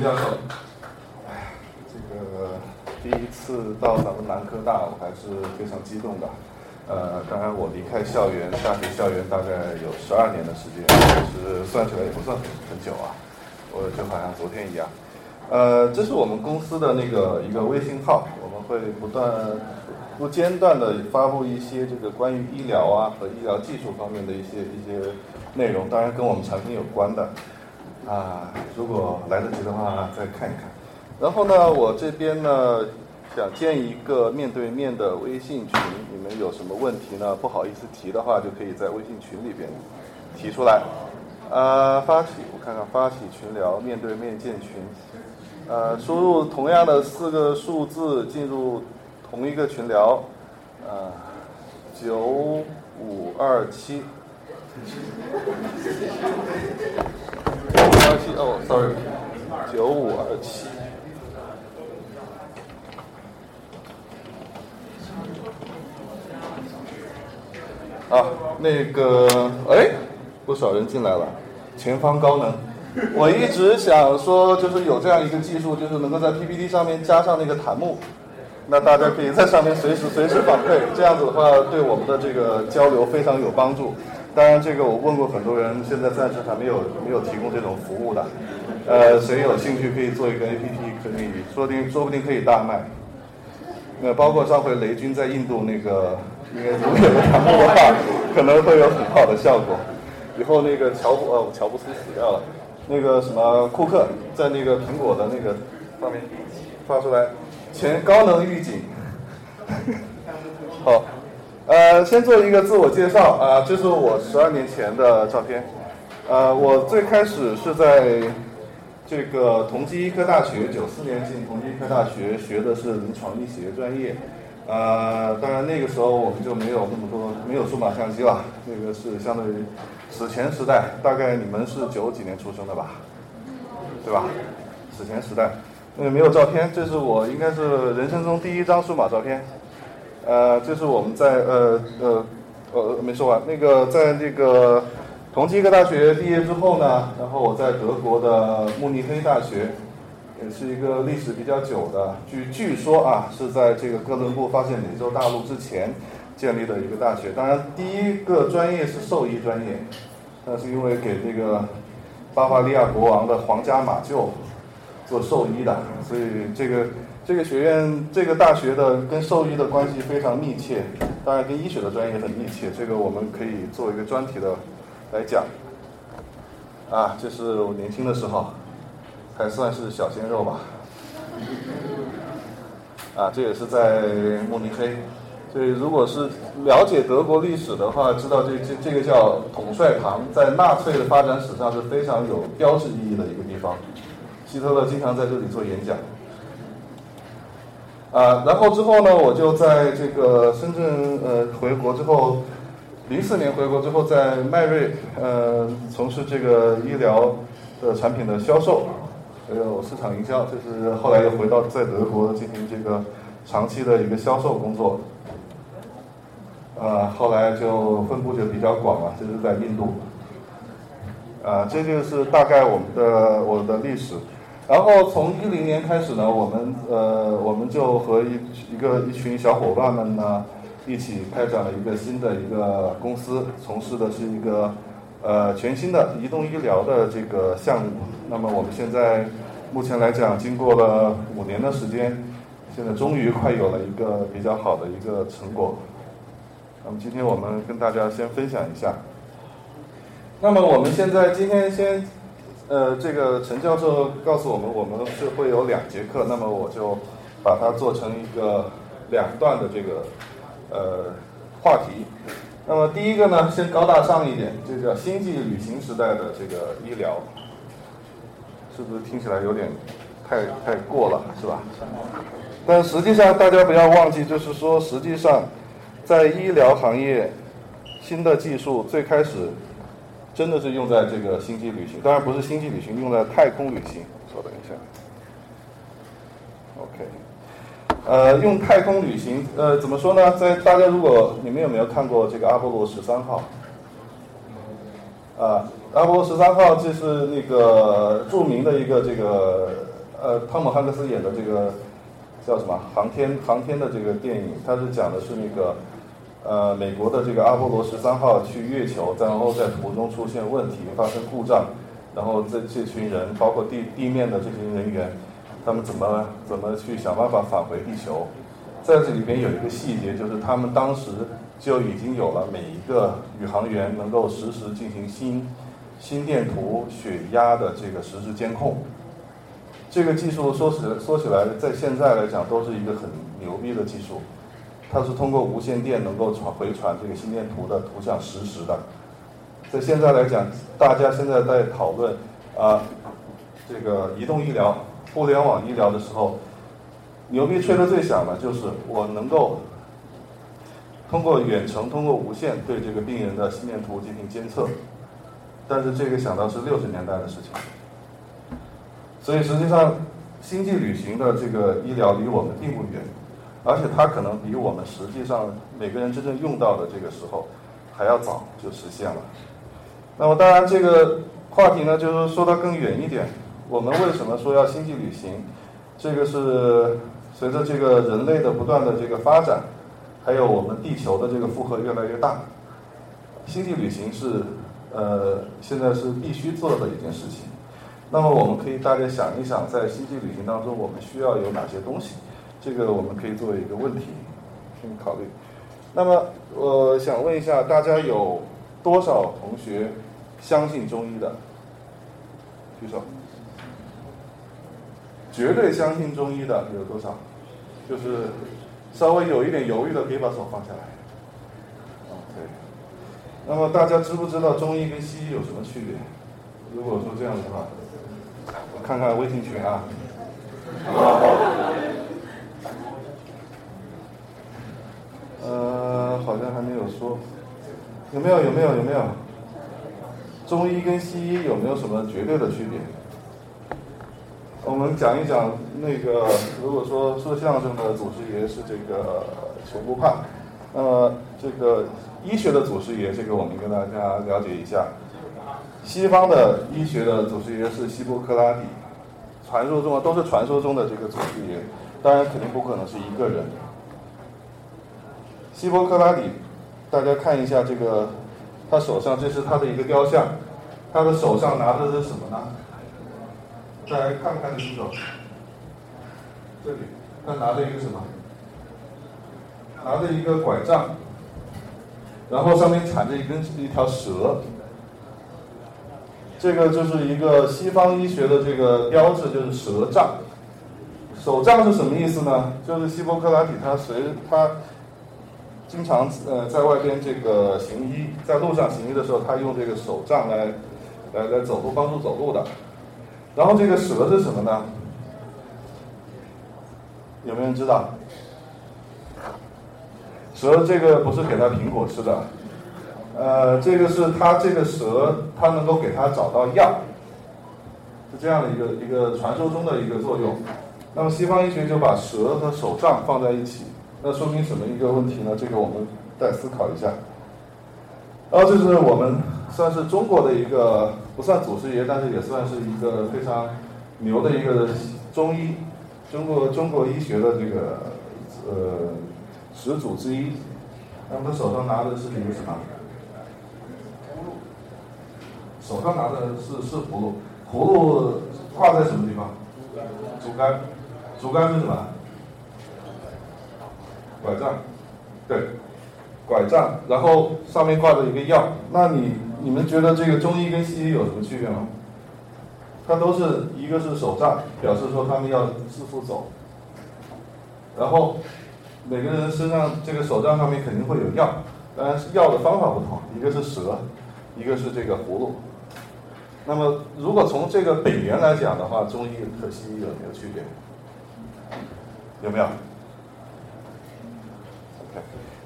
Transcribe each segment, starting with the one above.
教授，哎，这个第一次到咱们南科大，我还是非常激动的。呃，当然我离开校园，大学校园大概有十二年的时间，其实算起来也不算很很久啊，我就好像昨天一样。呃，这是我们公司的那个一个微信号，我们会不断不间断的发布一些这个关于医疗啊和医疗技术方面的一些一些内容，当然跟我们产品有关的。啊，如果来得及的话，再看一看。然后呢，我这边呢想建一个面对面的微信群，你们有什么问题呢？不好意思提的话，就可以在微信群里边提出来。呃，发起，我看看发起群聊，面对面建群。呃，输入同样的四个数字进入同一个群聊。呃，九五二七。二七哦，sorry，九五二七。啊，那个，哎，不少人进来了，前方高能。我一直想说，就是有这样一个技术，就是能够在 PPT 上面加上那个弹幕，那大家可以在上面随时随时反馈，这样子的话，对我们的这个交流非常有帮助。当然，这个我问过很多人，现在暂时还没有没有提供这种服务的。呃，谁有兴趣可以做一个 APP，可以说不定说不定可以大卖。那包括上回雷军在印度那个，应该如果有传播的话，可能会有很好的效果。以后那个乔布哦，乔布斯死掉了，那个什么库克在那个苹果的那个上面发出来，前高能预警。好。呃，先做一个自我介绍啊，这是我十二年前的照片。呃，我最开始是在这个同济医科大学，九四年进同济医科大学，学的是临床医学专业。呃，当然那个时候我们就没有那么多，没有数码相机了，那个是相对于史前时代。大概你们是九几年出生的吧？对吧？史前时代，那个没有照片，这是我应该是人生中第一张数码照片。呃，这是我们在呃呃呃没说完，那个在那个同济医科大学毕业之后呢，然后我在德国的慕尼黑大学，也是一个历史比较久的，据据说啊是在这个哥伦布发现美洲大陆之前建立的一个大学。当然，第一个专业是兽医专业，那是因为给这个巴伐利亚国王的皇家马厩做兽医的，所以这个。这个学院、这个大学的跟兽医的关系非常密切，当然跟医学的专业很密切。这个我们可以做一个专题的来讲。啊，这是我年轻的时候，还算是小鲜肉吧。啊，这也是在慕尼黑。所以，如果是了解德国历史的话，知道这这这个叫统帅堂，在纳粹的发展史上是非常有标志意义的一个地方。希特勒经常在这里做演讲。啊，然后之后呢，我就在这个深圳呃回国之后，零四年回国之后，在迈瑞呃从事这个医疗的产品的销售，还有市场营销，就是后来又回到在德国进行这个长期的一个销售工作。呃，后来就分布就比较广了，就是在印度。啊，这就是大概我们的我的历史。然后从一零年开始呢，我们呃，我们就和一一个一群小伙伴们呢，一起开展了一个新的一个公司，从事的是一个呃全新的移动医疗的这个项目。那么我们现在目前来讲，经过了五年的时间，现在终于快有了一个比较好的一个成果。那么今天我们跟大家先分享一下。那么我们现在今天先。呃，这个陈教授告诉我们，我们是会有两节课，那么我就把它做成一个两段的这个呃话题。那么第一个呢，先高大上一点，这叫星际旅行时代的这个医疗，是不是听起来有点太太过了，是吧？但实际上大家不要忘记，就是说，实际上在医疗行业，新的技术最开始。真的是用在这个星际旅行，当然不是星际旅行，用在太空旅行。稍等一下，OK，呃，用太空旅行，呃，怎么说呢？在大家如果你们有没有看过这个阿波罗十三号？啊，阿波罗十三号就是那个著名的一个这个呃，汤姆汉克斯演的这个叫什么航天航天的这个电影，它是讲的是那个呃美国的这个阿波罗十三号去月球，然后在途中出现问题，发生故障，然后这这群人包括地地面的这群人员，他们怎么怎么去想办法返回地球？在这里边有一个细节，就是他们当时就已经有了每一个宇航员能够实时进行心心电图、血压的这个实时监控。这个技术说起来说起来，在现在来讲都是一个很牛逼的技术。它是通过无线电能够传回传这个心电图的图像实时的。在现在来讲，大家现在在讨论啊，这个移动医疗、互联网医疗的时候，牛逼吹的最响的就是我能够通过远程、通过无线对这个病人的心电图进行监测。但是这个想到是六十年代的事情。所以实际上，星际旅行的这个医疗离我们并不远，而且它可能比我们实际上每个人真正用到的这个时候还要早就实现了。那么当然，这个话题呢，就是说到更远一点，我们为什么说要星际旅行？这个是随着这个人类的不断的这个发展，还有我们地球的这个负荷越来越大，星际旅行是呃现在是必须做的一件事情。那么我们可以大概想一想，在星际旅行当中，我们需要有哪些东西？这个我们可以作为一个问题去考虑。那么我想问一下，大家有多少同学相信中医的？举手。绝对相信中医的有多少？就是稍微有一点犹豫的，可以把手放下来。OK。那么大家知不知道中医跟西医有什么区别？如果说这样的话。我看看微信群啊，好像还没有说，有没有？有没有？有没有？中医跟西医有没有什么绝对的区别？我们讲一讲那个，如果说说相声的祖师爷是这个熊不怕，那么这个医学的祖师爷，这个我们跟大家了解一下。西方的医学的祖师爷是希波克拉底，传说中都是传说中的这个祖师爷，当然肯定不可能是一个人。希波克拉底，大家看一下这个，他手上这是他的一个雕像，他的手上拿的是什么呢？大家看看得清楚？这里，他拿着一个什么？拿着一个拐杖，然后上面缠着一根一条蛇。这个就是一个西方医学的这个标志，就是蛇杖。手杖是什么意思呢？就是希波克拉底他随他经常呃在外边这个行医，在路上行医的时候，他用这个手杖来来来走路，帮助走路的。然后这个蛇是什么呢？有没有人知道？蛇这个不是给他苹果吃的。呃，这个是它这个蛇，它能够给它找到药，是这样的一个一个传说中的一个作用。那么西方医学就把蛇和手杖放在一起，那说明什么一个问题呢？这个我们再思考一下。然后这是我们算是中国的一个不算祖师爷，但是也算是一个非常牛的一个中医，中国中国医学的这个呃始祖之一。那么他手上拿的是一个什么？手上拿的是是葫芦，葫芦挂在什么地方？竹竿，竹竿是什么？拐杖，对，拐杖，然后上面挂着一个药。那你你们觉得这个中医跟西医有什么区别吗？它都是一个是手杖，表示说他们要自负走。然后每个人身上这个手杖上面肯定会有药，当然是药的方法不同，一个是蛇，一个是这个葫芦。那么，如果从这个本源来讲的话，中医和西医有没有区别？有没有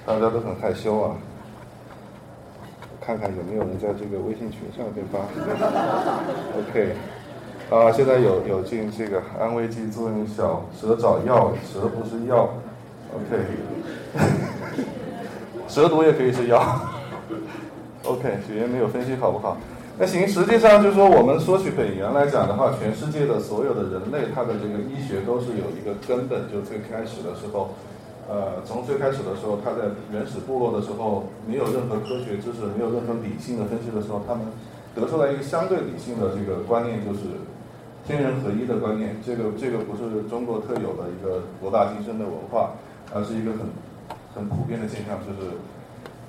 大家都很害羞啊。看看有没有人在这个微信群上边发。OK，啊，现在有有进这个安慰剂作用小，蛇找药，蛇不是药。OK，蛇毒也可以是药。OK，血缘没有分析好不好？那行，实际上就是说，我们说起本源来讲的话，全世界的所有的人类，他的这个医学都是有一个根本，就最开始的时候，呃，从最开始的时候，他在原始部落的时候，没有任何科学知识，没有任何理性的分析的时候，他们得出来一个相对理性的这个观念，就是天人合一的观念。这个这个不是中国特有的一个博大精深的文化，而是一个很很普遍的现象，就是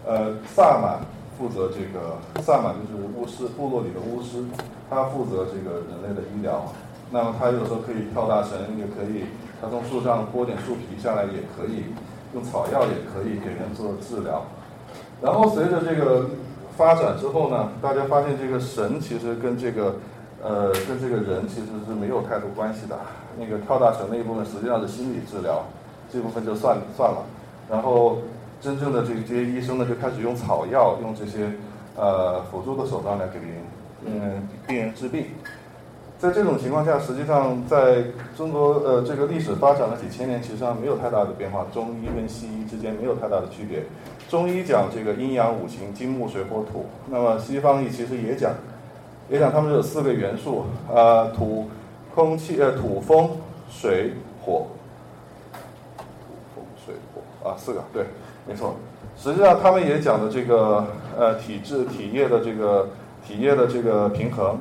呃，萨满。负责这个萨满就是巫师，部落里的巫师，他负责这个人类的医疗。那么他有时候可以跳大神，也可以他从树上剥点树皮下来，也可以用草药，也可以给人做治疗。然后随着这个发展之后呢，大家发现这个神其实跟这个呃跟这个人其实是没有太多关系的。那个跳大神那一部分实际上是心理治疗，这部分就算算了。然后。真正的这这些医生呢，就开始用草药，用这些呃辅助的手段来给病人嗯病人治病。在这种情况下，实际上在中国呃这个历史发展了几千年，其实上没有太大的变化。中医跟西医之间没有太大的区别。中医讲这个阴阳五行，金木水火土。那么西方医其实也讲，也讲他们有四个元素啊，土、空气呃土、风、水、火。土、风、水、火啊，四个对。没错，实际上他们也讲的这个呃体质体液的这个体液的这个平衡，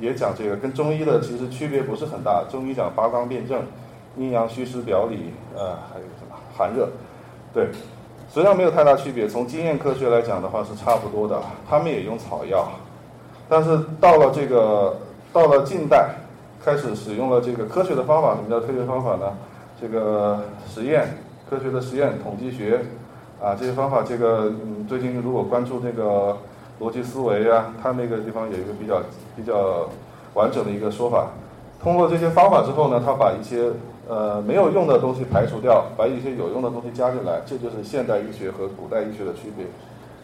也讲这个跟中医的其实区别不是很大。中医讲八纲辩证，阴阳虚实表里，呃还有什么寒热，对，实际上没有太大区别。从经验科学来讲的话是差不多的，他们也用草药，但是到了这个到了近代，开始使用了这个科学的方法。什么叫科学方法呢？这个实验，科学的实验，统计学。啊，这些方法，这个嗯，最近如果关注那个逻辑思维啊，它那个地方有一个比较比较完整的一个说法。通过这些方法之后呢，他把一些呃没有用的东西排除掉，把一些有用的东西加进来，这就是现代医学和古代医学的区别。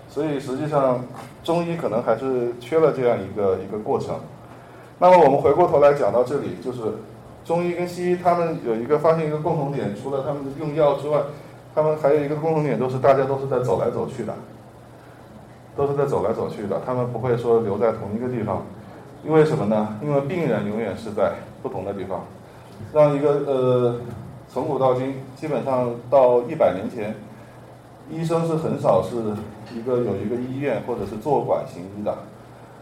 所以实际上，中医可能还是缺了这样一个一个过程。那么我们回过头来讲到这里，就是中医跟西医他们有一个发现一个共同点，除了他们用药之外。他们还有一个共同点，都是大家都是在走来走去的，都是在走来走去的。他们不会说留在同一个地方，因为什么呢？因为病人永远是在不同的地方。让一个呃，从古到今，基本上到一百年前，医生是很少是一个有一个医院或者是坐馆行医的。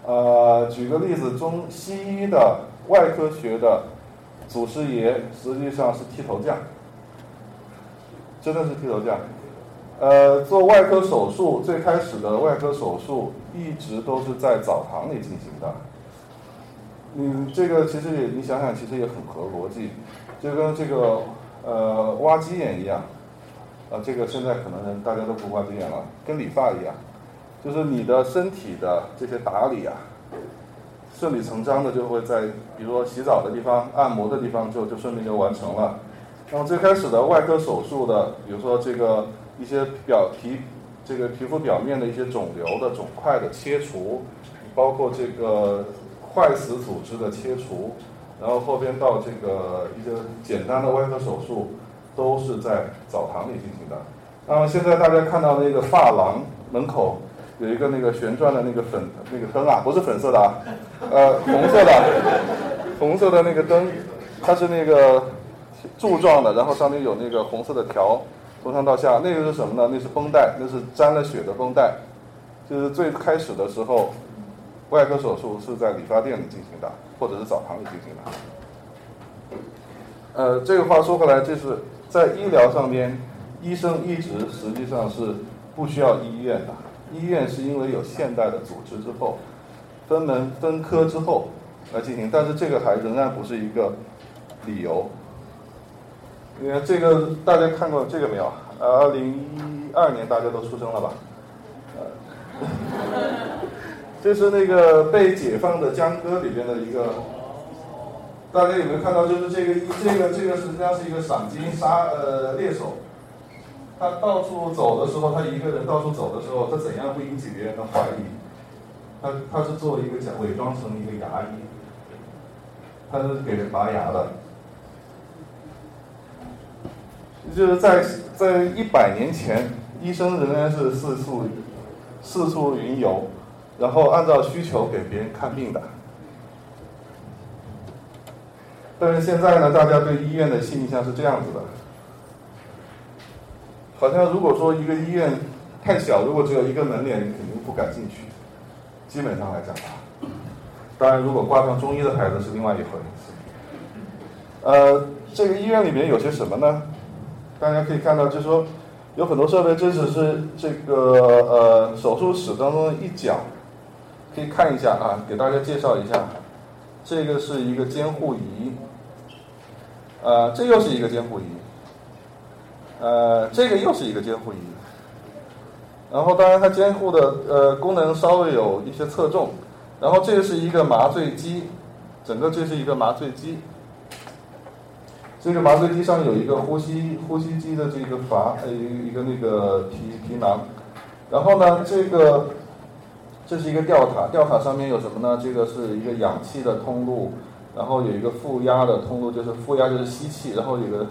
呃，举个例子，中西医的外科学的祖师爷实际上是剃头匠。真的是剃头匠，呃，做外科手术最开始的外科手术一直都是在澡堂里进行的。嗯，这个其实也你想想，其实也很合逻辑，就跟这个呃挖鸡眼一样，啊，这个现在可能大家都不挖鸡眼了，跟理发一样，就是你的身体的这些打理啊，顺理成章的就会在比如说洗澡的地方、按摩的地方就就顺便就完成了。那么最开始的外科手术的，比如说这个一些表皮，这个皮肤表面的一些肿瘤的肿块的切除，包括这个坏死组织的切除，然后后边到这个一个简单的外科手术，都是在澡堂里进行的。那么现在大家看到那个发廊门口有一个那个旋转的那个粉那个灯啊，不是粉色的啊，呃，红色的，红色的那个灯，它是那个。柱状的，然后上面有那个红色的条，从上到下，那个是什么呢？那是绷带，那是沾了血的绷带。就是最开始的时候，外科手术是在理发店里进行的，或者是澡堂里进行的。呃，这个话说回来，就是在医疗上边，医生一直实际上是不需要医院的。医院是因为有现代的组织之后，分门分科之后来进行，但是这个还仍然不是一个理由。你看这个，大家看过这个没有？二零一二年大家都出生了吧？呃，这是那个被解放的江歌里边的一个，大家有没有看到？就是这个这个这个实际上是一个赏金杀呃猎手，他到处走的时候，他一个人到处走的时候，他怎样不引起别人的怀疑？他他是做一个假伪装成一个牙医，他是给人拔牙的。就是在在一百年前，医生仍然是四处四处云游，然后按照需求给别人看病的。但是现在呢，大家对医院的印象是这样子的，好像如果说一个医院太小，如果只有一个门脸，你肯定不感兴趣。基本上来讲吧，当然如果挂上中医的牌子是另外一回事。呃，这个医院里面有些什么呢？大家可以看到，就是说有很多设备，这只是这个呃手术室当中的一角，可以看一下啊，给大家介绍一下，这个是一个监护仪。呃，这又是一个监护仪，呃，这个又是一个监护仪，然后当然它监护的呃功能稍微有一些侧重，然后这个是一个麻醉机，整个这是一个麻醉机，这个麻醉机上有一个呼吸呼吸机的这个阀，呃一个那个皮皮囊，然后呢这个这是一个吊塔，吊塔上面有什么呢？这个是一个氧气的通路。然后有一个负压的通路，就是负压就是吸气，然后有个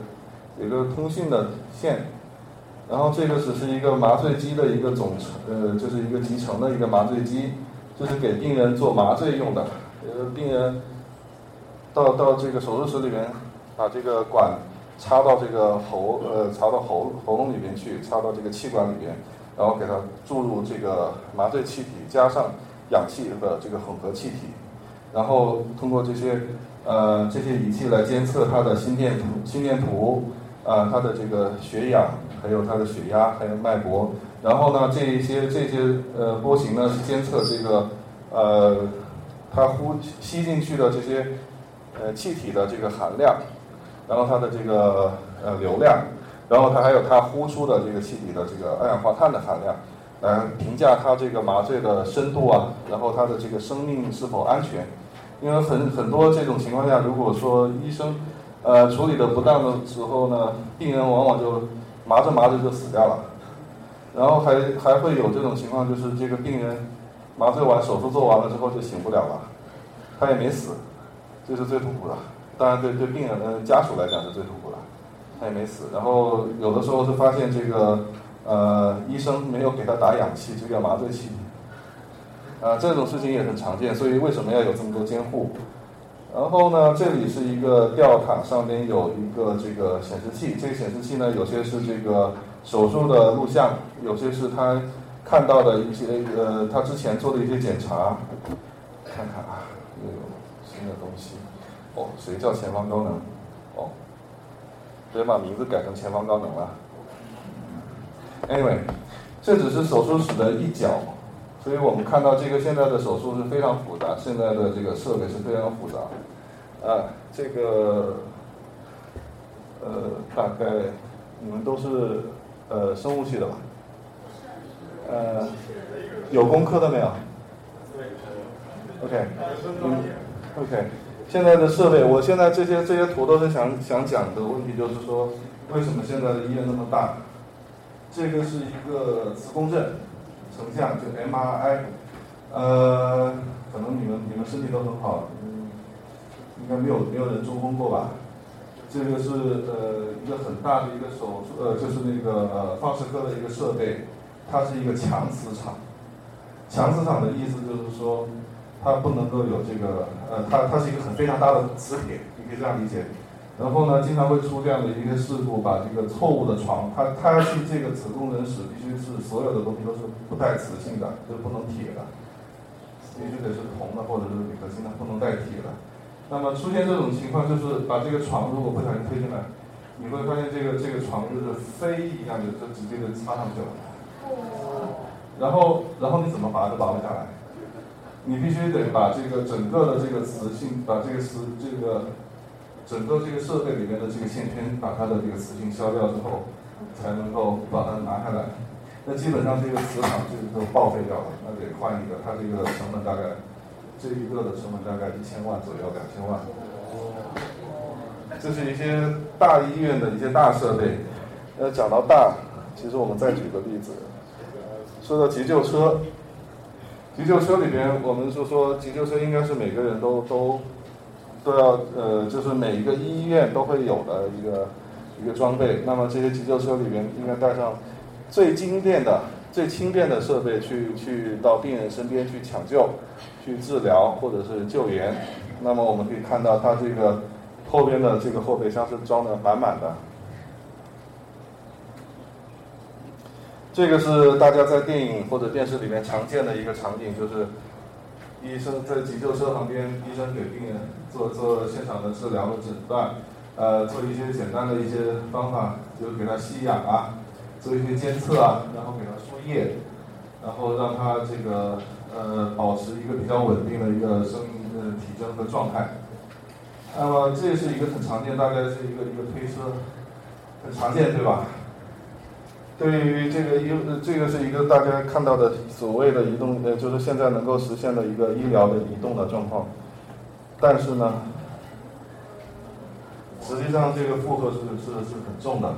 有个通讯的线，然后这个只是一个麻醉机的一个总成，呃，就是一个集成的一个麻醉机，就是给病人做麻醉用的。呃，病人到到这个手术室里面，把这个管插到这个喉，呃，插到喉喉咙里面去，插到这个气管里边，然后给它注入这个麻醉气体，加上氧气的这个混合气体。然后通过这些呃这些仪器来监测他的心电图、心电图，啊，他的这个血氧，还有他的血压，还有脉搏。然后呢，这一些这些呃波形呢是监测这个呃他呼吸进去的这些呃气体的这个含量，然后它的这个呃流量，然后它还有它呼出的这个气体的这个二氧化碳的含量，来评价它这个麻醉的深度啊，然后它的这个生命是否安全。因为很很多这种情况下，如果说医生，呃处理的不当的时候呢，病人往往就麻着麻着就死掉了，然后还还会有这种情况，就是这个病人麻醉完手术做完了之后就醒不了了，他也没死，这是最痛苦的。当然对对病人的家属来讲是最痛苦的，他也没死。然后有的时候是发现这个呃医生没有给他打氧气，这个麻醉器。啊，这种事情也很常见，所以为什么要有这么多监护？然后呢，这里是一个吊塔，上面有一个这个显示器。这个显示器呢，有些是这个手术的录像，有些是他看到的一些呃，他之前做的一些检查。看看啊，又有新的东西。哦，谁叫前方高能？哦，直接把名字改成前方高能了。Anyway，这只是手术室的一角。所以我们看到这个现在的手术是非常复杂，现在的这个设备是非常复杂。啊，这个呃，大概你们都是呃生物系的吧？呃，有工科的没有？OK，嗯，OK。现在的设备，我现在这些这些图都是想想讲的问题，就是说为什么现在的医院那么大？这个是一个磁共振。成像就 MRI，呃，可能你们你们身体都很好，应该没有没有人中风过吧？这个是呃一个很大的一个手术，呃，就是那个呃放射科的一个设备，它是一个强磁场。强磁场的意思就是说，它不能够有这个，呃，它它是一个很非常大的磁铁，你可以这样理解。然后呢，经常会出这样的一个事故，把这个错误的床，它它要去这个子宫人室，必须是所有的东西都是不带磁性的，就是不能铁的，必须得是铜的或者是铝合金的，不能带铁的。那么出现这种情况，就是把这个床如果不小心推进来，你会发现这个这个床就是飞一样的，就直接就插上去了。然后然后你怎么把它保护下来？你必须得把这个整个的这个磁性，把这个磁这个。整个这个设备里面的这个线圈，把它的这个磁性消掉之后，才能够把它拿下来。那基本上这个磁场就都报废掉了，那得换一个。它这个成本大概，这一个的成本大概一千万左右，两千万。这是一些大医院的一些大设备。呃，讲到大，其实我们再举个例子，说到急救车，急救车里边，我们就说急救车应该是每个人都都。都要呃，就是每一个医院都会有的一个一个装备。那么这些急救车里边应该带上最精炼的、最轻便的设备去去到病人身边去抢救、去治疗或者是救援。那么我们可以看到它这个后边的这个后备箱是装的满满的。这个是大家在电影或者电视里面常见的一个场景，就是医生在急救车旁边，医生给病人做做现场的治疗和诊断，呃，做一些简单的一些方法，就给他吸氧啊，做一些监测啊，然后给他输液，然后让他这个呃保持一个比较稳定的一个生命的体征和状态。那么这是一个很常见，大概是一个一个推车，很常见，对吧？对于这个医，这个是一个大家看到的所谓的移动，呃，就是现在能够实现的一个医疗的移动的状况。但是呢，实际上这个负荷是是是很重的，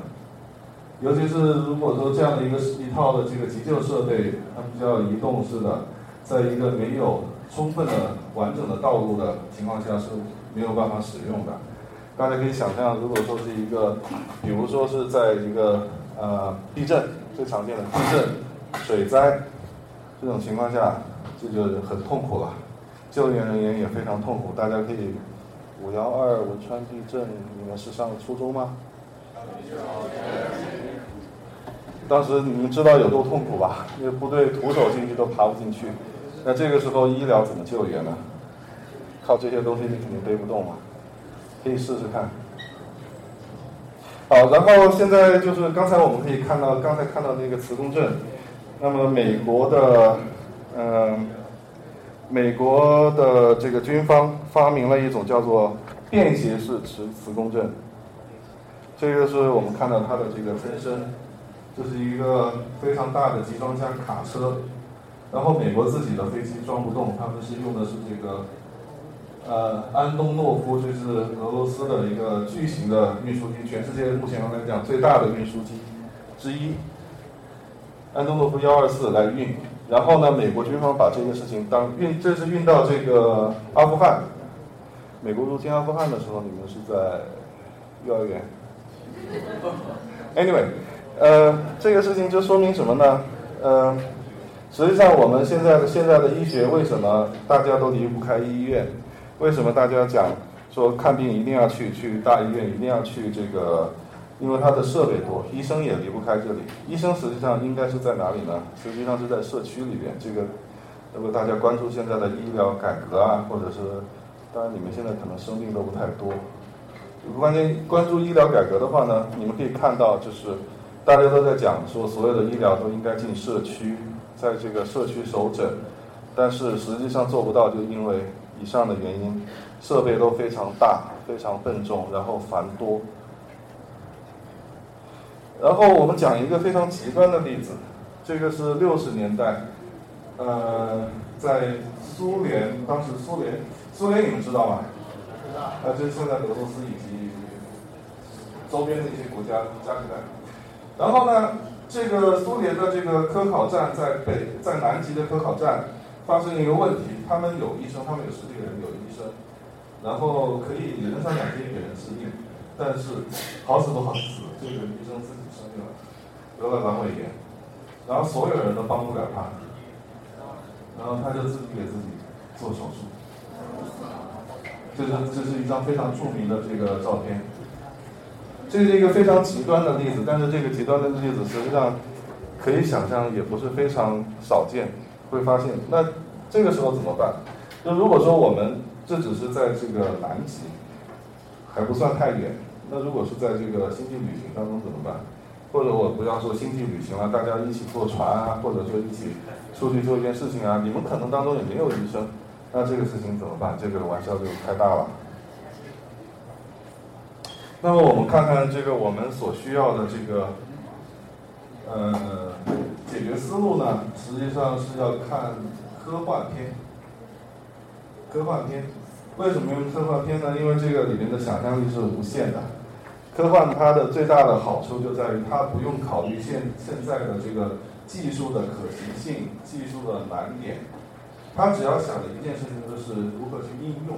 尤其是如果说这样的一个一套的这个急救设备，它们要移动式的，在一个没有充分的完整的道路的情况下是没有办法使用的。大家可以想象，如果说是一个，比如说是在一个。呃，地震最常见的地震、水灾这种情况下，这就很痛苦了。救援人员也非常痛苦。大家可以，五幺二汶川地震，你们是上初中吗？当时你们知道有多痛苦吧？那个部队徒手进去都爬不进去。那这个时候医疗怎么救援呢？靠这些东西你肯定背不动嘛。可以试试看。好，然后现在就是刚才我们可以看到，刚才看到那个磁共振。那么美国的，嗯，美国的这个军方发明了一种叫做便携式磁磁共振。这个是我们看到它的这个分身，这是一个非常大的集装箱卡车。然后美国自己的飞机装不动，他们是用的是这个。呃，安东诺夫就是俄罗斯的一个巨型的运输机，全世界目前来讲最大的运输机之一。安东诺夫幺二四来运，然后呢，美国军方把这个事情当运，这是运到这个阿富汗。美国入侵阿富汗的时候，你们是在幼儿园。Anyway，呃，这个事情就说明什么呢？呃，实际上我们现在的现在的医学为什么大家都离不开医院？为什么大家讲说看病一定要去去大医院，一定要去这个？因为它的设备多，医生也离不开这里。医生实际上应该是在哪里呢？实际上是在社区里边。这个如果大家关注现在的医疗改革啊，或者是当然你们现在可能生病都不太多。关键关注医疗改革的话呢，你们可以看到就是大家都在讲说所有的医疗都应该进社区，在这个社区首诊，但是实际上做不到，就因为。以上的原因，设备都非常大、非常笨重，然后繁多。然后我们讲一个非常极端的例子，这个是六十年代，呃，在苏联，当时苏联，苏联你们知道吗？知道。啊，就是现在俄罗斯以及周边的一些国家加起来。然后呢，这个苏联的这个科考站在北，在南极的科考站。发生一个问题，他们有医生，他们有十几个人有医生，然后可以人上两天给人治病，但是好死不好死，这个医生自己生病了，得了阑尾炎，然后所有人都帮不了他，然后他就自己给自己做手术，这是这是一张非常著名的这个照片，这是一个非常极端的例子，但是这个极端的例子实际上可以想象也不是非常少见。会发现，那这个时候怎么办？就如果说我们这只是在这个南极，还不算太远。那如果是在这个星际旅行当中怎么办？或者我不要说星际旅行了，大家一起坐船啊，或者说一起出去做一件事情啊，你们可能当中也没有医生，那这个事情怎么办？这个玩笑就开大了。那么我们看看这个我们所需要的这个，呃。解决思路呢，实际上是要看科幻片。科幻片为什么用科幻片呢？因为这个里面的想象力是无限的。科幻它的最大的好处就在于它不用考虑现现在的这个技术的可行性、技术的难点，它只要想的一件事情就是如何去应用。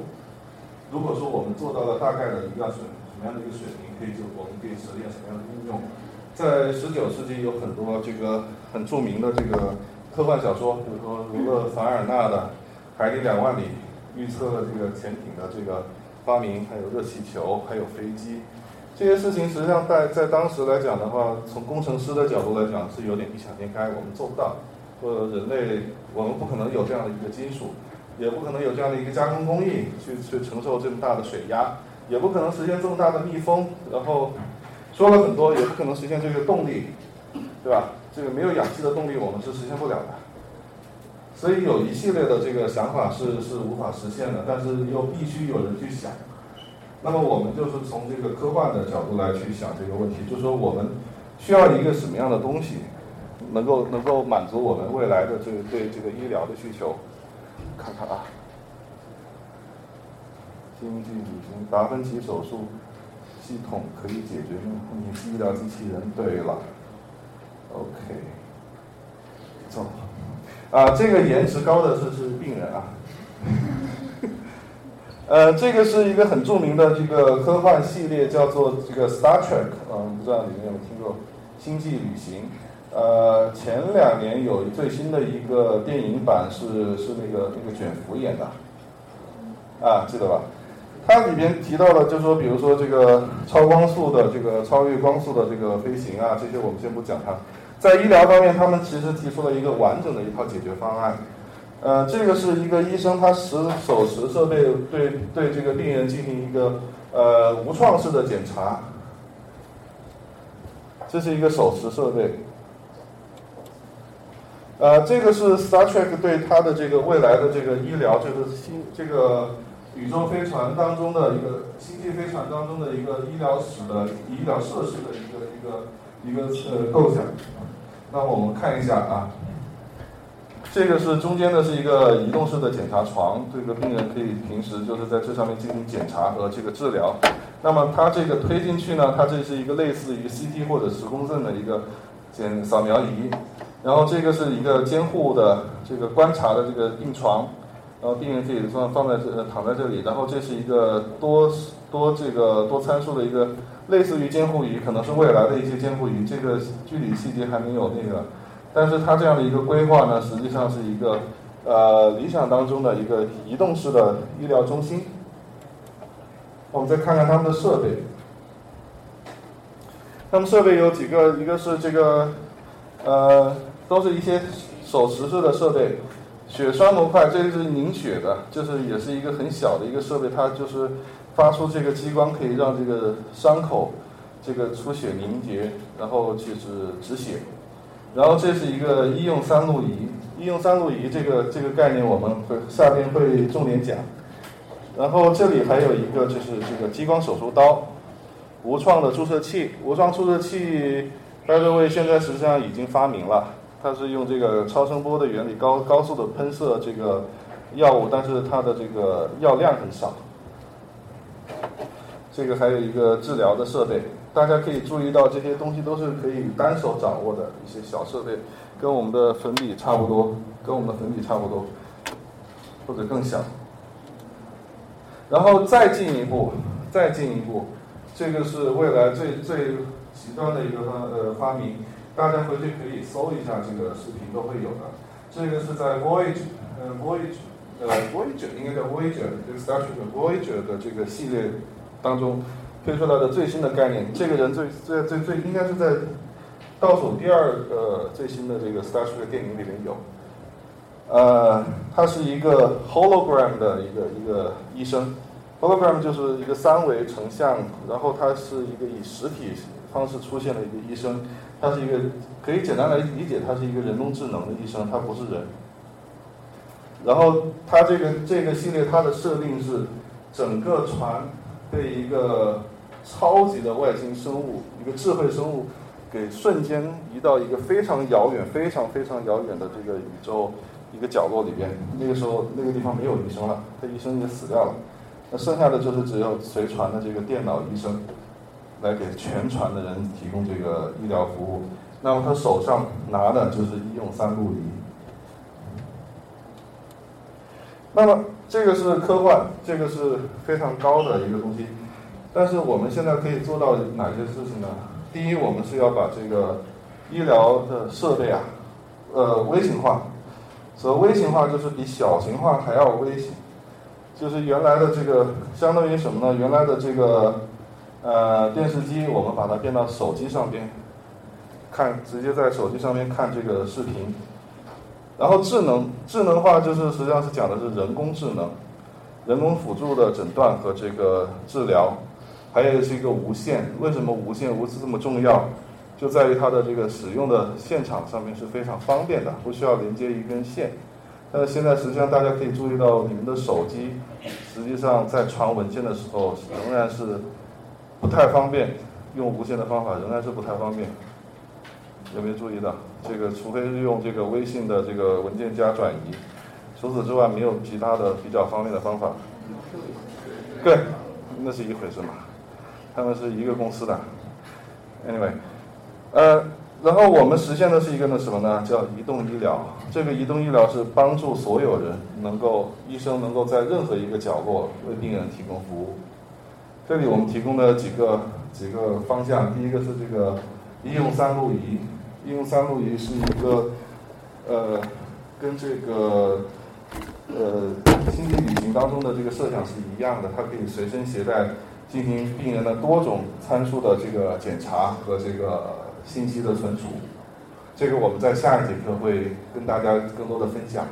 如果说我们做到了大概的一个水什么样的一个水平，可以就我们可以实现什么样的应用。在十九世纪有很多这个很著名的这个科幻小说，比如说儒勒·凡尔纳的《海底两万里》，预测了这个潜艇的这个发明，还有热气球，还有飞机。这些事情实际上在在当时来讲的话，从工程师的角度来讲是有点异想天开，我们做不到。或者人类，我们不可能有这样的一个金属，也不可能有这样的一个加工工艺去去承受这么大的水压，也不可能实现这么大的密封。然后说了很多，也不可能实现这个动力，对吧？这个没有氧气的动力，我们是实现不了的。所以有一系列的这个想法是是无法实现的，但是又必须有人去想。那么我们就是从这个科幻的角度来去想这个问题，就是说我们需要一个什么样的东西，能够能够满足我们未来的这个对这个医疗的需求。看看啊，经济旅行达芬奇手术系统可以解决吗？你是医疗机器人。对了，OK，走。啊，这个颜值高的是是病人啊。呃，这个是一个很著名的这个科幻系列，叫做这个 Star Trek，嗯，不知道你们有没有听过《星际旅行》？呃，前两年有最新的一个电影版是是那个那个卷福演的，啊，记得吧？它里边提到了，就说，比如说这个超光速的这个超越光速的这个飞行啊，这些我们先不讲它。在医疗方面，他们其实提出了一个完整的一套解决方案。呃，这个是一个医生，他持手持设备对对这个病人进行一个呃无创式的检查。这是一个手持设备。呃，这个是 Star Trek 对他的这个未来的这个医疗，就是星这个宇宙飞船当中的一个星际飞船当中的一个医疗室的医疗设施的一个一个一个呃构想。那我们看一下啊。这个是中间的是一个移动式的检查床，这个病人可以平时就是在这上面进行检查和这个治疗。那么它这个推进去呢，它这是一个类似于 CT 或者磁共振的一个检扫描仪。然后这个是一个监护的这个观察的这个病床，然后病人可以放放在这躺在这里。然后这是一个多多这个多参数的一个类似于监护仪，可能是未来的一些监护仪。这个具体细节还没有那个。但是它这样的一个规划呢，实际上是一个呃理想当中的一个移动式的医疗中心。我们再看看他们的设备，他们设备有几个，一个是这个呃都是一些手持式的设备，血栓模块，这个是凝血的，就是也是一个很小的一个设备，它就是发出这个激光，可以让这个伤口这个出血凝结，然后就是止血。然后这是一个医用三路仪，医用三路仪这个这个概念我们会下边会重点讲。然后这里还有一个就是这个激光手术刀，无创的注射器，无创注射器，by the way 现在实际上已经发明了，它是用这个超声波的原理高高速的喷射这个药物，但是它的这个药量很少。这个还有一个治疗的设备。大家可以注意到，这些东西都是可以单手掌握的一些小设备，跟我们的粉笔差不多，跟我们的粉笔差不多，或者更小。然后再进一步，再进一步，这个是未来最最极端的一个发呃发明，大家回去可以搜一下这个视频都会有的。这个是在 Voyage，呃 Voyage，呃 Voyager 应该叫 Voyager，这个 Star Trek Voyager 的这个系列当中。推出来的最新的概念，这个人最最最最应该是在倒数第二个最新的这个 Star Trek 电影里面有，呃，他是一个 hologram 的一个一个医生，hologram 就是一个三维成像，然后他是一个以实体方式出现的一个医生，他是一个可以简单来理解，他是一个人工智能的医生，他不是人。然后他这个这个系列它的设定是整个船被一个超级的外星生物，一个智慧生物，给瞬间移到一个非常遥远、非常非常遥远的这个宇宙一个角落里边。那个时候，那个地方没有医生了，他医生也死掉了。那剩下的就是只有随船的这个电脑医生，来给全船的人提供这个医疗服务。那么他手上拿的就是医用三路仪。那么这个是科幻，这个是非常高的一个东西。但是我们现在可以做到哪些事情呢？第一，我们是要把这个医疗的设备啊，呃，微型化。所谓微型化，就是比小型化还要微型。就是原来的这个，相当于什么呢？原来的这个，呃，电视机，我们把它变到手机上边，看，直接在手机上面看这个视频。然后智能，智能化就是实际上是讲的是人工智能，人工辅助的诊断和这个治疗。还有是一个无线，为什么无线无线这么重要？就在于它的这个使用的现场上面是非常方便的，不需要连接一根线。但是现在实际上大家可以注意到，你们的手机实际上在传文件的时候仍然是不太方便，用无线的方法仍然是不太方便。有没有注意到？这个除非是用这个微信的这个文件夹转移，除此之外没有其他的比较方便的方法。对，那是一回事嘛。他们是一个公司的，anyway，呃，然后我们实现的是一个呢什么呢？叫移动医疗。这个移动医疗是帮助所有人能够，医生能够在任何一个角落为病人提供服务。这里我们提供的几个几个方向，第一个是这个医用三路仪。医用三路仪是一个呃，跟这个呃星际旅行当中的这个设想是一样的，它可以随身携带。进行病人的多种参数的这个检查和这个信息的存储，这个我们在下一节课会跟大家更多的分享。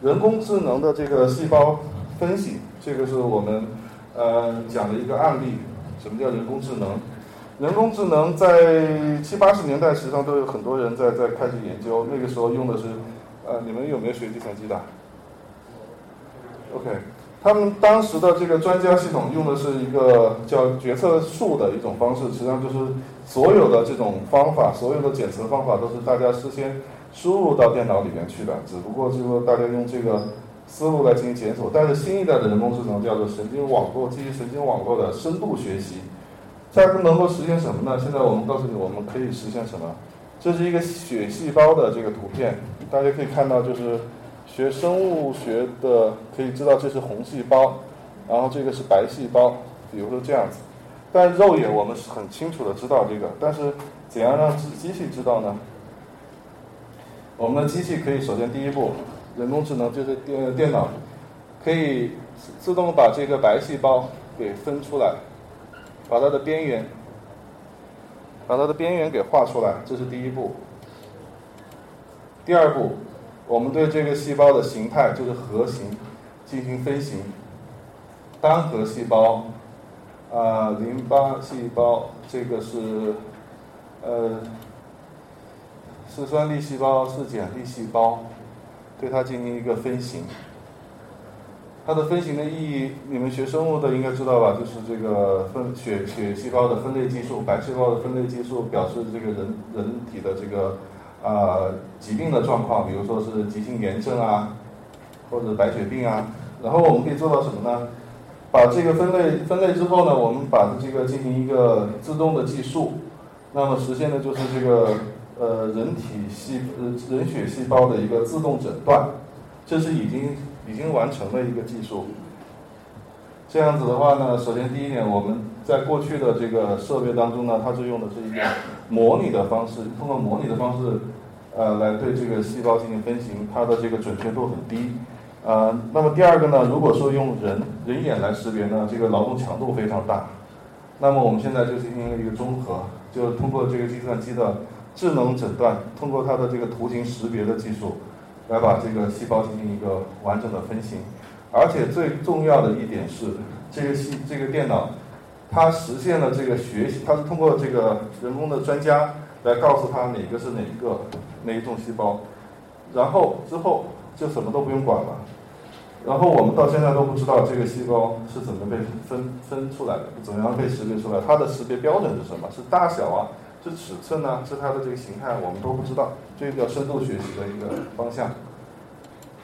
人工智能的这个细胞分析，这个是我们呃讲了一个案例。什么叫人工智能？人工智能在七八十年代实际上都有很多人在在开始研究，那个时候用的是呃，你们有没有学计算机的？OK。他们当时的这个专家系统用的是一个叫决策树的一种方式，实际上就是所有的这种方法，所有的检测方法都是大家事先输入到电脑里面去的，只不过就是说大家用这个思路来进行检索。但是新一代的人工智能叫做神经网络，基于神经网络的深度学习，它能够实现什么呢？现在我们告诉你，我们可以实现什么？这是一个血细胞的这个图片，大家可以看到就是。学生物学的可以知道这是红细胞，然后这个是白细胞，比如说这样子。但肉眼我们是很清楚的知道这个，但是怎样让机机器知道呢？我们的机器可以首先第一步，人工智能就是电电脑，可以自动把这个白细胞给分出来，把它的边缘，把它的边缘给画出来，这是第一步。第二步。我们对这个细胞的形态，就是核型，进行分型。单核细胞，啊，淋巴细胞，这个是，呃，是酸粒细胞，是碱粒细胞，对它进行一个分型。它的分型的意义，你们学生物的应该知道吧？就是这个分血血细胞的分类技术，白细胞的分类技术，表示这个人人体的这个。呃，疾病的状况，比如说是急性炎症啊，或者白血病啊，然后我们可以做到什么呢？把这个分类分类之后呢，我们把这个进行一个自动的计数，那么实现的就是这个呃人体细呃人血细胞的一个自动诊断，这是已经已经完成的一个技术。这样子的话呢，首先第一点，我们在过去的这个设备当中呢，它是用的是一个模拟的方式，通过模拟的方式。呃，来对这个细胞进行分型，它的这个准确度很低。呃，那么第二个呢，如果说用人人眼来识别呢，这个劳动强度非常大。那么我们现在就进行了一个综合，就通过这个计算机的智能诊断，通过它的这个图形识别的技术，来把这个细胞进行一个完整的分型。而且最重要的一点是，这个系这个电脑，它实现了这个学习，它是通过这个人工的专家来告诉它哪个是哪一个。哪一种细胞，然后之后就什么都不用管了，然后我们到现在都不知道这个细胞是怎么被分分出来的，怎么样被识别出来，它的识别标准是什么？是大小啊，这尺寸呢？是它的这个形态？我们都不知道，这个叫深度学习的一个方向。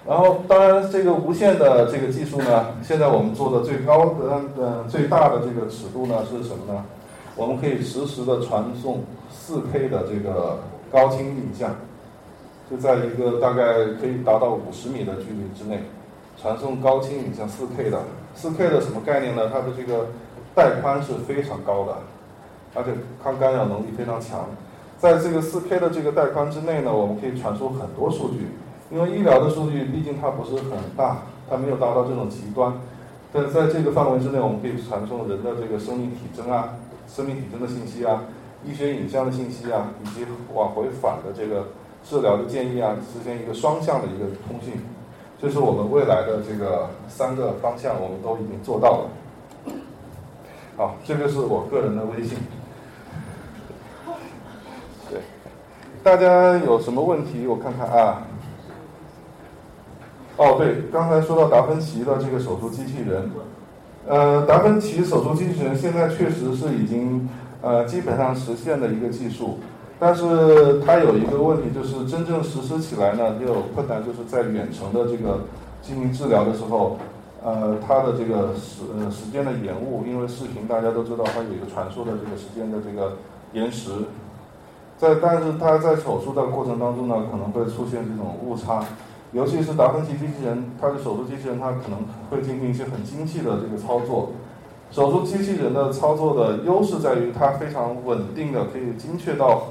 然后，当然这个无线的这个技术呢，现在我们做的最高的、呃最大的这个尺度呢是什么呢？我们可以实时的传送 4K 的这个高清影像。就在一个大概可以达到五十米的距离之内，传送高清影像四 K 的，四 K 的什么概念呢？它的这个带宽是非常高的，而且抗干扰能力非常强。在这个 4K 的这个带宽之内呢，我们可以传输很多数据。因为医疗的数据毕竟它不是很大，它没有达到这种极端。但在这个范围之内，我们可以传送人的这个生命体征啊、生命体征的信息啊、医学影像的信息啊，以及往回返的这个治疗的建议啊，实现一个双向的一个通讯。这是我们未来的这个三个方向，我们都已经做到了。好，这个是我个人的微信。对，大家有什么问题？我看看啊。哦，对，刚才说到达芬奇的这个手术机器人，呃，达芬奇手术机器人现在确实是已经呃基本上实现的一个技术，但是它有一个问题，就是真正实施起来呢，又有困难，就是在远程的这个进行治疗的时候，呃，它的这个时呃时间的延误，因为视频大家都知道它有一个传输的这个时间的这个延时，在但是它在手术的过程当中呢，可能会出现这种误差。尤其是达芬奇机器人，它的手术机器人，它可能会进行一些很精细的这个操作。手术机器人的操作的优势在于，它非常稳定的，可以精确到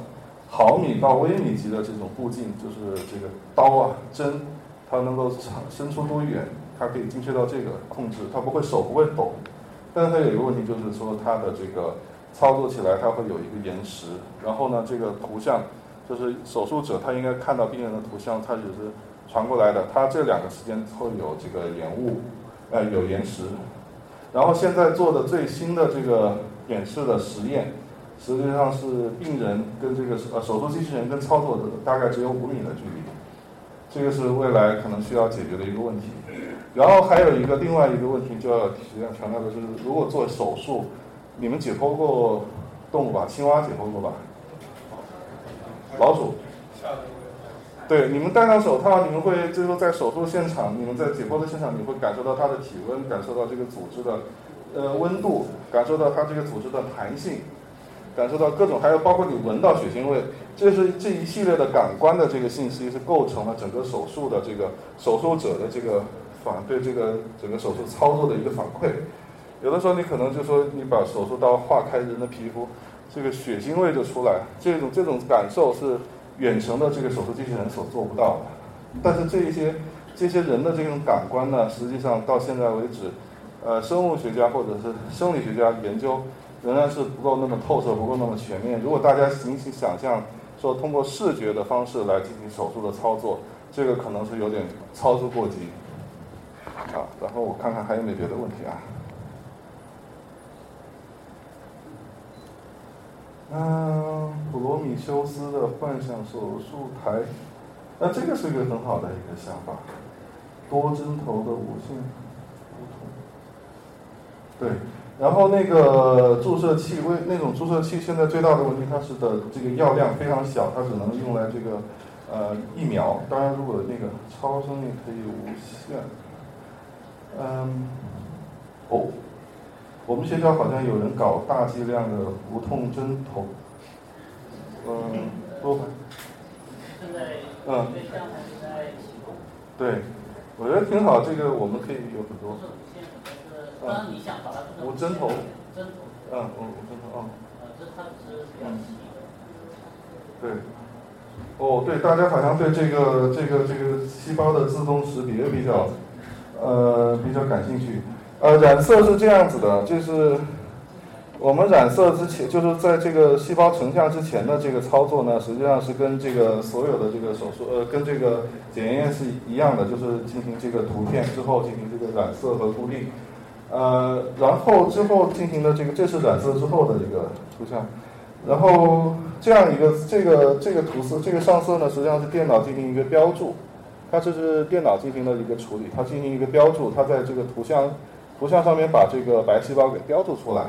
毫米到微米级的这种步进，就是这个刀啊针，它能够长伸出多远，它可以精确到这个控制，它不会手不会抖。但是它有一个问题，就是说它的这个操作起来，它会有一个延时。然后呢，这个图像就是手术者他应该看到病人的图像，他只是。传过来的，它这两个时间会有这个延误，呃，有延时。然后现在做的最新的这个演示的实验，实际上是病人跟这个呃手术机器人跟操作的大概只有五米的距离，这个是未来可能需要解决的一个问题。然后还有一个另外一个问题，就要提强调的就是，如果做手术，你们解剖过动物吧？青蛙解剖过吧？老鼠。对，你们戴上手套，你们会就是说在手术现场，你们在解剖的现场，你会感受到它的体温，感受到这个组织的呃温度，感受到它这个组织的弹性，感受到各种，还有包括你闻到血腥味，这是这一系列的感官的这个信息是构成了整个手术的这个手术者的这个反对这个整个手术操作的一个反馈。有的时候你可能就说你把手术刀划开人的皮肤，这个血腥味就出来，这种这种感受是。远程的这个手术机器人所做不到的，但是这一些这些人的这种感官呢，实际上到现在为止，呃，生物学家或者是生理学家研究仍然是不够那么透彻，不够那么全面。如果大家仅仅想象说通过视觉的方式来进行手术的操作，这个可能是有点操之过急。啊，然后我看看还有没有别的问题啊？嗯，普罗米修斯的幻想手术台，那这个是一个很好的一个想法，多针头的无线。对，然后那个注射器，为那种注射器现在最大的问题，它是的这个药量非常小，它只能用来这个呃疫苗。当然，如果那个超声也可以无线。嗯，哦。我们学校好像有人搞大剂量的无痛针头，嗯，多吧？正在嗯，对，我觉得挺好。这个我们可以有很多。嗯，你想把它无针头。针头。嗯，无无针头啊。这它是比较细对。哦，对，大家好像对这个这个这个细胞的自动识别比较呃比较感兴趣。呃，染色是这样子的，就是我们染色之前，就是在这个细胞成像之前的这个操作呢，实际上是跟这个所有的这个手术，呃，跟这个检验是一样的，就是进行这个图片之后进行这个染色和固定，呃，然后之后进行的这个，这是染色之后的一个图像，然后这样一个这个这个图色，这个上色呢，实际上是电脑进行一个标注，它这是电脑进行了一个处理，它进行一个标注，它在这个图像。图像上面把这个白细胞给标注出来，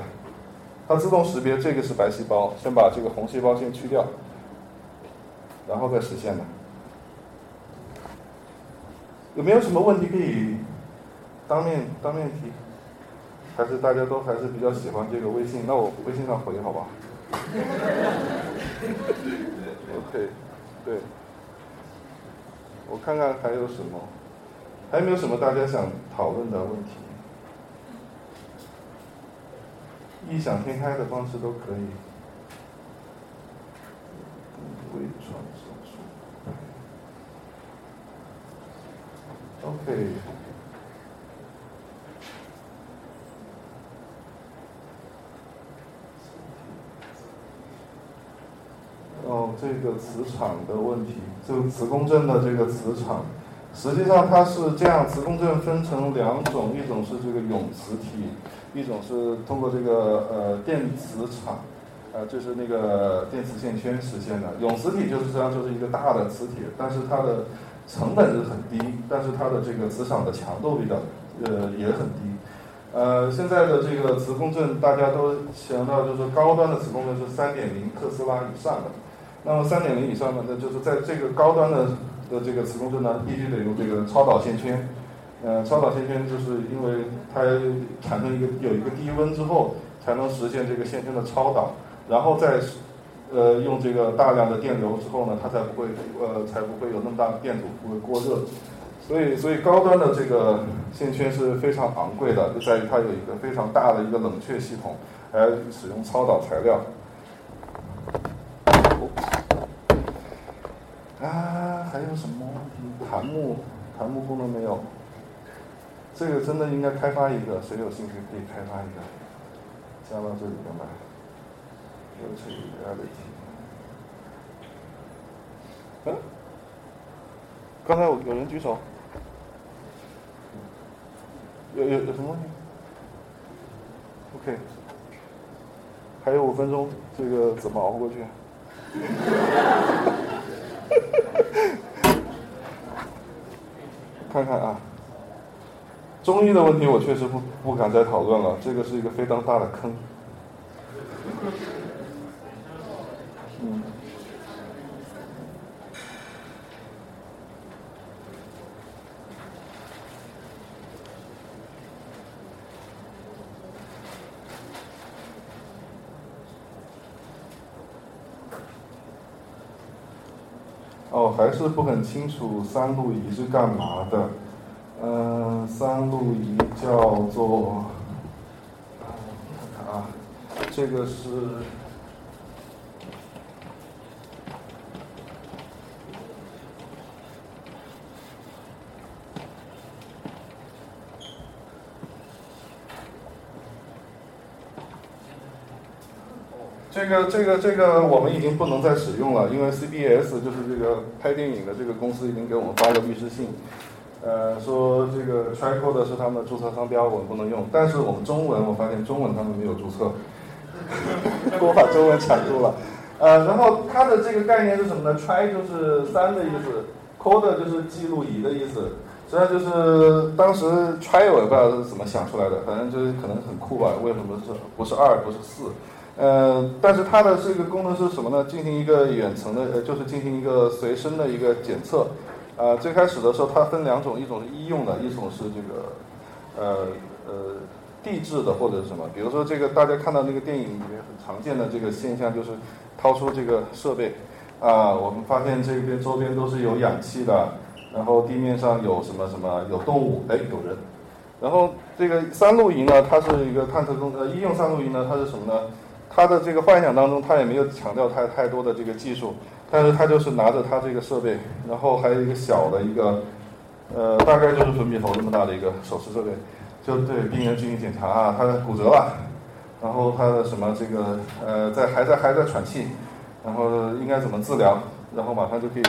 它自动识别这个是白细胞，先把这个红细胞先去掉，然后再实现的。有没有什么问题可以当面当面提？还是大家都还是比较喜欢这个微信？那我微信上回好吧？OK，对，我看看还有什么，还有没有什么大家想讨论的问题？异想天开的方式都可以。微创手术。OK。这个磁场的问题，就磁共振的这个磁场，实际上它是这样，磁共振分成两种，一种是这个永磁体，一种是通过这个呃电磁场，呃就是那个电磁线圈实现的。永磁体就是实际上就是一个大的磁铁，但是它的成本是很低，但是它的这个磁场的强度比较呃也很低。呃，现在的这个磁共振大家都想到就是高端的磁共振是三点零特斯拉以上的。那么三点零以上呢，那就是在这个高端的的这个磁共振呢，必须得用这个超导线圈。呃，超导线圈就是因为它产生一个有一个低温之后，才能实现这个线圈的超导，然后再呃用这个大量的电流之后呢，它才不会呃才不会有那么大的电阻不会过热。所以所以高端的这个线圈是非常昂贵的，就在于它有一个非常大的一个冷却系统，还要使用超导材料。啊，还有什么问题？弹幕，弹幕功能没有。这个真的应该开发一个，谁有兴趣可以开发一个，加到这里边来。有这个 reality。嗯？刚才有有人举手。有有有什么问题？OK。还有五分钟，这个怎么熬过去？看看啊，中医的问题我确实不不敢再讨论了，这个是一个非常大的坑。嗯。还是不很清楚三路仪是干嘛的。嗯，三路仪叫做，看看啊，这个是。这个这个这个我们已经不能再使用了，因为 CBS 就是这个拍电影的这个公司已经给我们发了律师信，呃，说这个 Tricode 是他们的注册商标，我们不能用。但是我们中文，我发现中文他们没有注册，我把中文抢注了。呃，然后它的这个概念是什么呢？Try 就是三的意思，Code 就是记录仪的意思。实际上就是当时 try 我也不知道是怎么想出来的，反正就是可能很酷吧？为什么是不是二不是四？呃，但是它的这个功能是什么呢？进行一个远程的，呃，就是进行一个随身的一个检测。呃，最开始的时候它分两种，一种是医用的，一种是这个，呃呃，地质的或者是什么。比如说这个大家看到那个电影里面很常见的这个现象，就是掏出这个设备，啊，我们发现这边周边都是有氧气的，然后地面上有什么什么有动物，哎，有人。然后这个三路仪呢，它是一个探测工呃，医用三路仪呢，它是什么呢？他的这个幻想当中，他也没有强调太太多的这个技术，但是他就是拿着他这个设备，然后还有一个小的一个，呃，大概就是粉笔头这么大的一个手持设备，就对病人进行检查啊，他的骨折了，然后他的什么这个呃在还在还在喘气，然后应该怎么治疗，然后马上就可以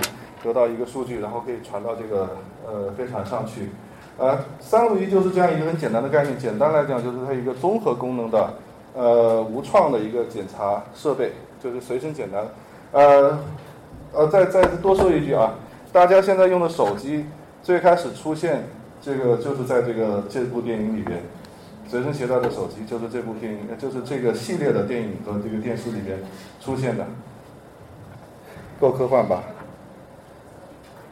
得到一个数据，然后可以传到这个呃飞船上去，呃，三路仪就是这样一个很简单的概念，简单来讲就是它一个综合功能的。呃，无创的一个检查设备，就是随身检查。呃，呃，再再多说一句啊，大家现在用的手机最开始出现这个，就是在这个这部电影里边，随身携带的手机就是这部电影，就是这个系列的电影和这个电视里边出现的，够科幻吧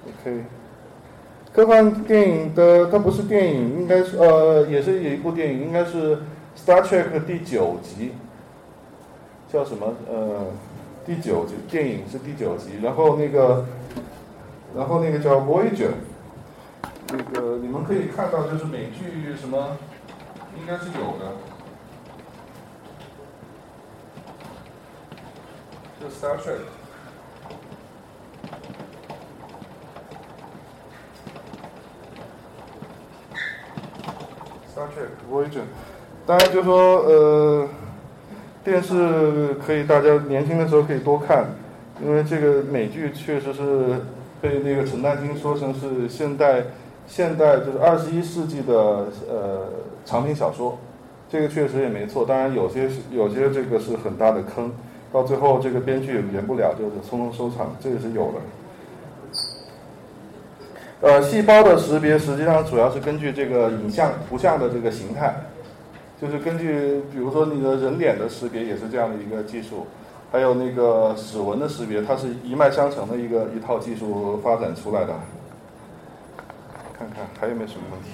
？OK，科幻电影的它不是电影，应该是呃，也是一部电影，应该是。《Star Trek》第九集，叫什么？呃，第九集电影是第九集，然后那个，然后那个叫《Voyager》，那个你们可以看到，就是美剧什么，应该是有的。就 Star Trek，《Star Trek》《Voyager》。当然就说呃，电视可以大家年轻的时候可以多看，因为这个美剧确实是被那个陈丹青说成是现代现代就是二十一世纪的呃长篇小说，这个确实也没错。当然有些是有些这个是很大的坑，到最后这个编剧也圆不了，就是匆匆收场，这个是有的。呃，细胞的识别实际上主要是根据这个影像图像的这个形态，就是根据比如说你的人脸的识别也是这样的一个技术，还有那个指纹的识别，它是一脉相承的一个一套技术发展出来的。看看还有没有什么问题？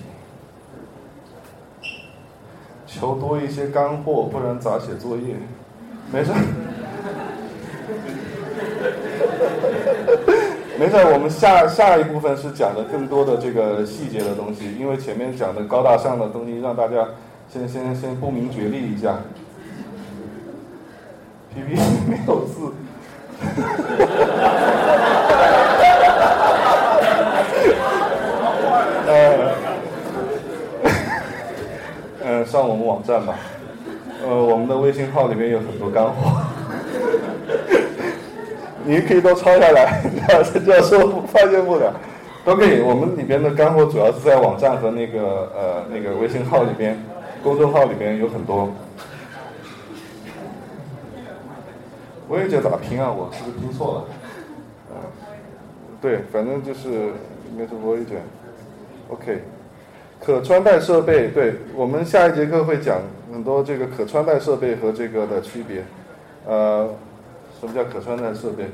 求多一些干货，不然咋写作业？没事。没事，我们下下一部分是讲的更多的这个细节的东西，因为前面讲的高大上的东西，让大家先先先不明觉厉一下。PPT 没有字。呃，呃，上我们网站吧，呃，我们的微信号里面有很多干货。你可以都抄下来，教授发现不了，都可以。我们里边的干货主要是在网站和那个呃那个微信号里边，公众号里边有很多。我也觉得咋拼啊？我是不是拼错了？嗯，对，反正就是应该是 Voyager。OK，可穿戴设备，对我们下一节课会讲很多这个可穿戴设备和这个的区别，呃。什么叫可穿戴设备？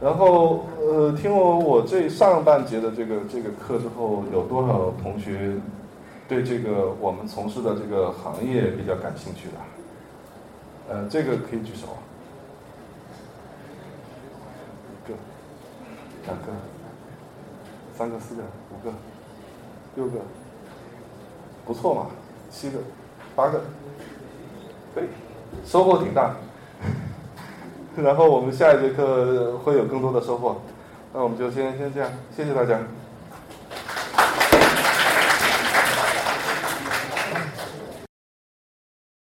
然后呃，听我我这上半节的这个这个课之后，有多少同学对这个我们从事的这个行业比较感兴趣的？呃，这个可以举手。一个、两个、三个、四个、五个、六个，不错嘛，七个、八个，对，收获挺大。然后我们下一节课会有更多的收获，那我们就先先这样，谢谢大家。